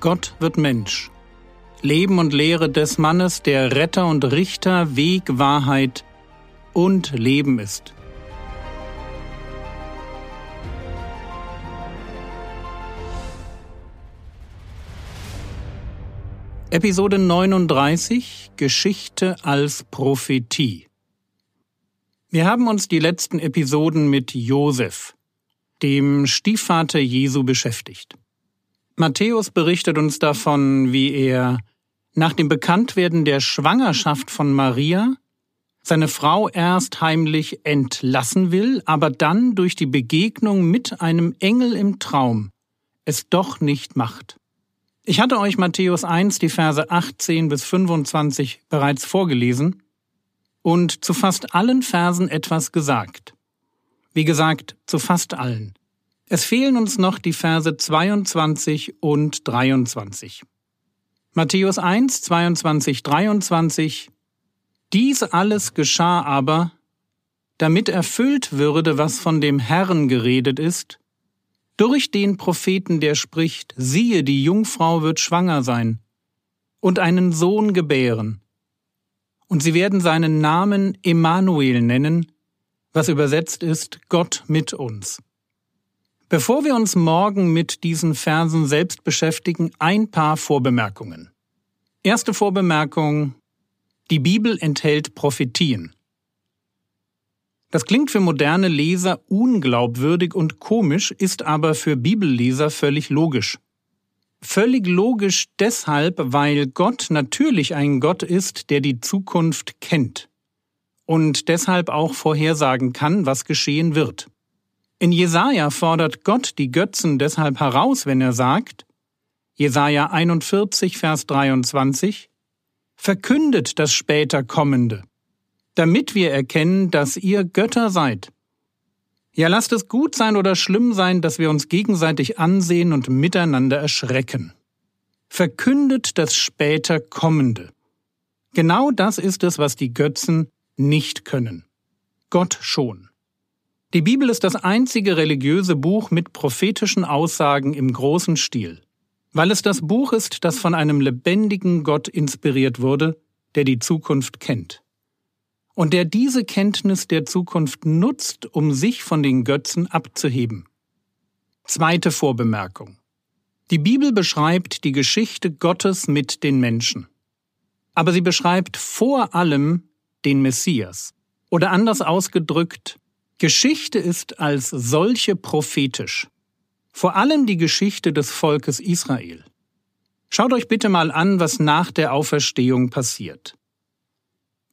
Gott wird Mensch. Leben und Lehre des Mannes, der Retter und Richter, Weg, Wahrheit und Leben ist. Episode 39 Geschichte als Prophetie. Wir haben uns die letzten Episoden mit Josef, dem Stiefvater Jesu, beschäftigt. Matthäus berichtet uns davon, wie er nach dem Bekanntwerden der Schwangerschaft von Maria seine Frau erst heimlich entlassen will, aber dann durch die Begegnung mit einem Engel im Traum es doch nicht macht. Ich hatte euch Matthäus 1, die Verse 18 bis 25 bereits vorgelesen und zu fast allen Versen etwas gesagt. Wie gesagt, zu fast allen. Es fehlen uns noch die Verse 22 und 23. Matthäus 1, 22, 23 Dies alles geschah aber, damit erfüllt würde, was von dem Herrn geredet ist, durch den Propheten, der spricht, siehe, die Jungfrau wird schwanger sein und einen Sohn gebären, und sie werden seinen Namen Emmanuel nennen, was übersetzt ist Gott mit uns. Bevor wir uns morgen mit diesen Versen selbst beschäftigen, ein paar Vorbemerkungen. Erste Vorbemerkung. Die Bibel enthält Prophetien. Das klingt für moderne Leser unglaubwürdig und komisch, ist aber für Bibelleser völlig logisch. Völlig logisch deshalb, weil Gott natürlich ein Gott ist, der die Zukunft kennt und deshalb auch vorhersagen kann, was geschehen wird. In Jesaja fordert Gott die Götzen deshalb heraus, wenn er sagt, Jesaja 41, Vers 23, Verkündet das später Kommende, damit wir erkennen, dass ihr Götter seid. Ja, lasst es gut sein oder schlimm sein, dass wir uns gegenseitig ansehen und miteinander erschrecken. Verkündet das später Kommende. Genau das ist es, was die Götzen nicht können. Gott schon. Die Bibel ist das einzige religiöse Buch mit prophetischen Aussagen im großen Stil, weil es das Buch ist, das von einem lebendigen Gott inspiriert wurde, der die Zukunft kennt. Und der diese Kenntnis der Zukunft nutzt, um sich von den Götzen abzuheben. Zweite Vorbemerkung. Die Bibel beschreibt die Geschichte Gottes mit den Menschen. Aber sie beschreibt vor allem den Messias. Oder anders ausgedrückt, Geschichte ist als solche prophetisch. Vor allem die Geschichte des Volkes Israel. Schaut euch bitte mal an, was nach der Auferstehung passiert.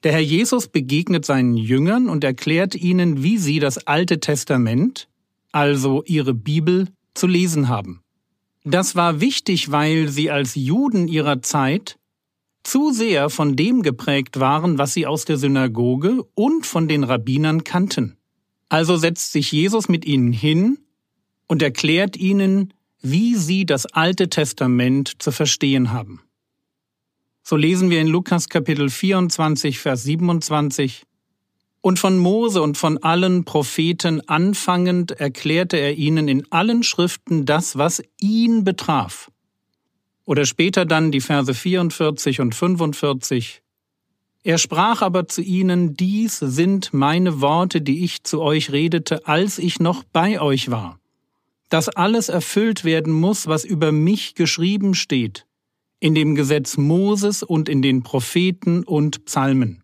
Der Herr Jesus begegnet seinen Jüngern und erklärt ihnen, wie sie das Alte Testament, also ihre Bibel, zu lesen haben. Das war wichtig, weil sie als Juden ihrer Zeit zu sehr von dem geprägt waren, was sie aus der Synagoge und von den Rabbinern kannten. Also setzt sich Jesus mit ihnen hin und erklärt ihnen, wie sie das Alte Testament zu verstehen haben. So lesen wir in Lukas Kapitel 24, Vers 27, und von Mose und von allen Propheten anfangend erklärte er ihnen in allen Schriften das, was ihn betraf. Oder später dann die Verse 44 und 45, er sprach aber zu ihnen, dies sind meine Worte, die ich zu euch redete, als ich noch bei euch war. Dass alles erfüllt werden muss, was über mich geschrieben steht, in dem Gesetz Moses und in den Propheten und Psalmen.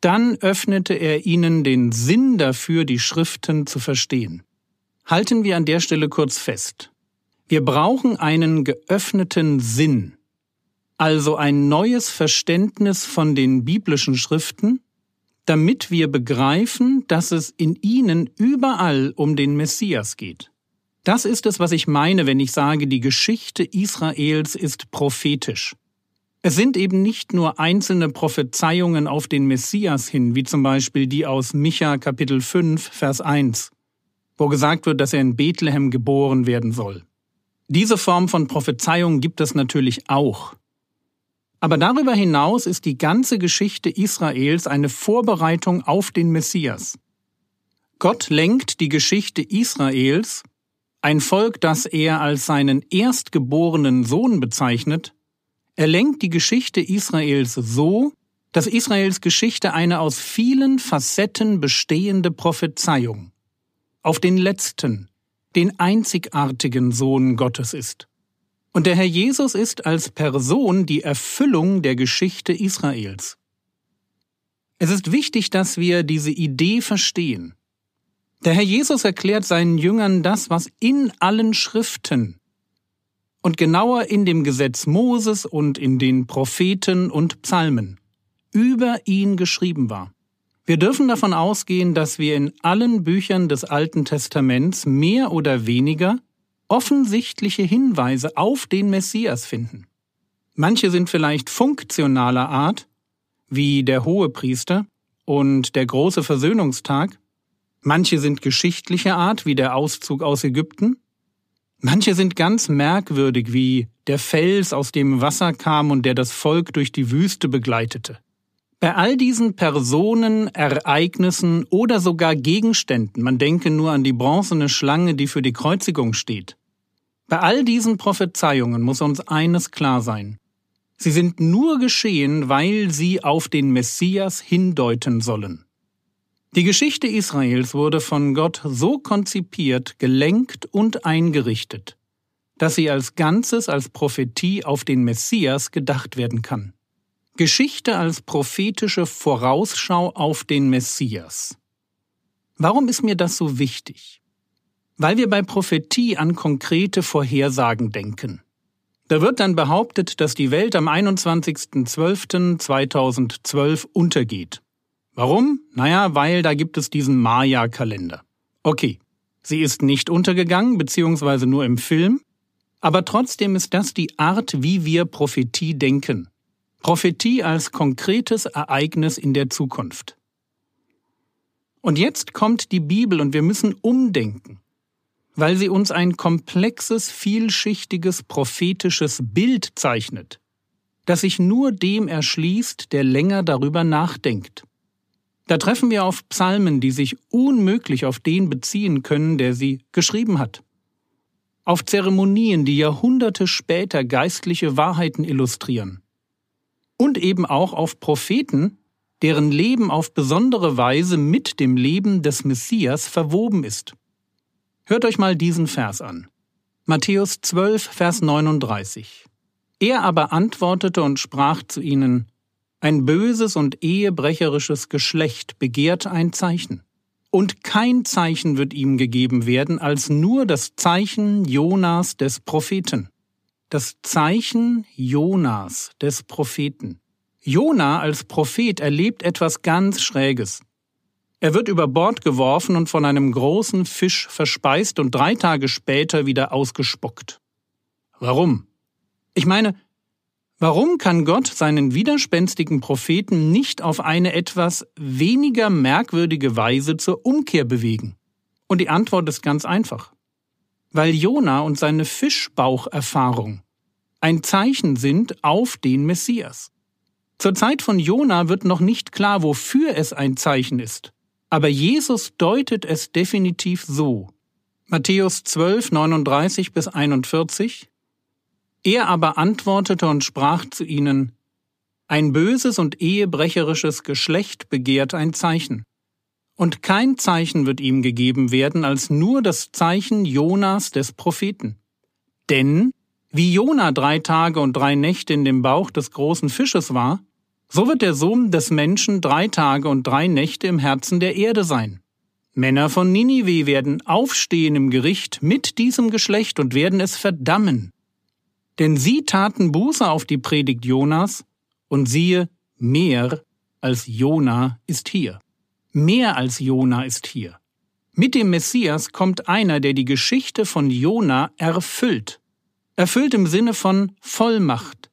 Dann öffnete er ihnen den Sinn dafür, die Schriften zu verstehen. Halten wir an der Stelle kurz fest. Wir brauchen einen geöffneten Sinn also ein neues Verständnis von den biblischen Schriften, damit wir begreifen, dass es in ihnen überall um den Messias geht. Das ist es, was ich meine, wenn ich sage, die Geschichte Israels ist prophetisch. Es sind eben nicht nur einzelne Prophezeiungen auf den Messias hin, wie zum Beispiel die aus Micha Kapitel 5, Vers 1, wo gesagt wird, dass er in Bethlehem geboren werden soll. Diese Form von Prophezeiung gibt es natürlich auch. Aber darüber hinaus ist die ganze Geschichte Israels eine Vorbereitung auf den Messias. Gott lenkt die Geschichte Israels ein Volk, das er als seinen erstgeborenen Sohn bezeichnet, er lenkt die Geschichte Israels so, dass Israels Geschichte eine aus vielen Facetten bestehende Prophezeiung auf den letzten, den einzigartigen Sohn Gottes ist. Und der Herr Jesus ist als Person die Erfüllung der Geschichte Israels. Es ist wichtig, dass wir diese Idee verstehen. Der Herr Jesus erklärt seinen Jüngern das, was in allen Schriften und genauer in dem Gesetz Moses und in den Propheten und Psalmen über ihn geschrieben war. Wir dürfen davon ausgehen, dass wir in allen Büchern des Alten Testaments mehr oder weniger offensichtliche Hinweise auf den Messias finden. Manche sind vielleicht funktionaler Art, wie der Hohepriester und der große Versöhnungstag, manche sind geschichtlicher Art, wie der Auszug aus Ägypten, manche sind ganz merkwürdig, wie der Fels, aus dem Wasser kam und der das Volk durch die Wüste begleitete. Bei all diesen Personen, Ereignissen oder sogar Gegenständen, man denke nur an die bronzene Schlange, die für die Kreuzigung steht, bei all diesen Prophezeiungen muss uns eines klar sein. Sie sind nur geschehen, weil sie auf den Messias hindeuten sollen. Die Geschichte Israels wurde von Gott so konzipiert, gelenkt und eingerichtet, dass sie als Ganzes als Prophetie auf den Messias gedacht werden kann. Geschichte als prophetische Vorausschau auf den Messias. Warum ist mir das so wichtig? Weil wir bei Prophetie an konkrete Vorhersagen denken. Da wird dann behauptet, dass die Welt am 21.12.2012 untergeht. Warum? Naja, weil da gibt es diesen Maya-Kalender. Okay, sie ist nicht untergegangen, beziehungsweise nur im Film, aber trotzdem ist das die Art, wie wir Prophetie denken. Prophetie als konkretes Ereignis in der Zukunft. Und jetzt kommt die Bibel und wir müssen umdenken, weil sie uns ein komplexes, vielschichtiges, prophetisches Bild zeichnet, das sich nur dem erschließt, der länger darüber nachdenkt. Da treffen wir auf Psalmen, die sich unmöglich auf den beziehen können, der sie geschrieben hat. Auf Zeremonien, die Jahrhunderte später geistliche Wahrheiten illustrieren und eben auch auf Propheten, deren Leben auf besondere Weise mit dem Leben des Messias verwoben ist. Hört euch mal diesen Vers an. Matthäus 12, Vers 39. Er aber antwortete und sprach zu ihnen, ein böses und ehebrecherisches Geschlecht begehrt ein Zeichen. Und kein Zeichen wird ihm gegeben werden, als nur das Zeichen Jonas des Propheten das Zeichen Jonas des Propheten. Jona als Prophet erlebt etwas ganz Schräges. Er wird über Bord geworfen und von einem großen Fisch verspeist und drei Tage später wieder ausgespuckt. Warum? Ich meine, warum kann Gott seinen widerspenstigen Propheten nicht auf eine etwas weniger merkwürdige Weise zur Umkehr bewegen? Und die Antwort ist ganz einfach weil Jona und seine Fischbaucherfahrung ein Zeichen sind auf den Messias. Zur Zeit von Jona wird noch nicht klar, wofür es ein Zeichen ist, aber Jesus deutet es definitiv so. Matthäus 12, 39 bis 41 Er aber antwortete und sprach zu ihnen, Ein böses und ehebrecherisches Geschlecht begehrt ein Zeichen. Und kein Zeichen wird ihm gegeben werden als nur das Zeichen Jonas des Propheten. Denn, wie Jona drei Tage und drei Nächte in dem Bauch des großen Fisches war, so wird der Sohn des Menschen drei Tage und drei Nächte im Herzen der Erde sein. Männer von Ninive werden aufstehen im Gericht mit diesem Geschlecht und werden es verdammen. Denn sie taten Buße auf die Predigt Jonas, und siehe, mehr als Jona ist hier. Mehr als Jona ist hier. Mit dem Messias kommt einer, der die Geschichte von Jona erfüllt. Erfüllt im Sinne von Vollmacht,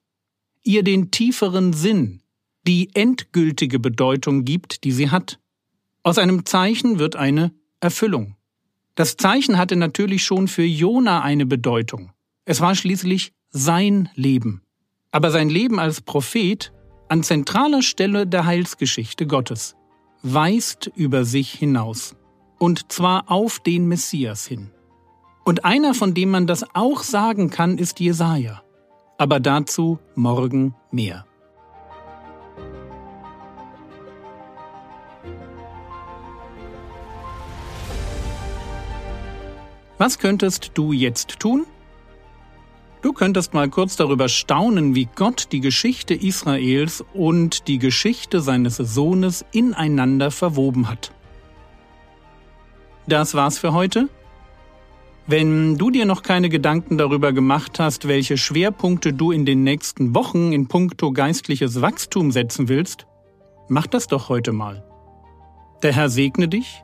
ihr den tieferen Sinn, die endgültige Bedeutung gibt, die sie hat. Aus einem Zeichen wird eine Erfüllung. Das Zeichen hatte natürlich schon für Jona eine Bedeutung. Es war schließlich sein Leben. Aber sein Leben als Prophet an zentraler Stelle der Heilsgeschichte Gottes weist über sich hinaus, und zwar auf den Messias hin. Und einer, von dem man das auch sagen kann, ist Jesaja. Aber dazu morgen mehr. Was könntest du jetzt tun? Du könntest mal kurz darüber staunen, wie Gott die Geschichte Israels und die Geschichte seines Sohnes ineinander verwoben hat. Das war's für heute. Wenn du dir noch keine Gedanken darüber gemacht hast, welche Schwerpunkte du in den nächsten Wochen in puncto geistliches Wachstum setzen willst, mach das doch heute mal. Der Herr segne dich,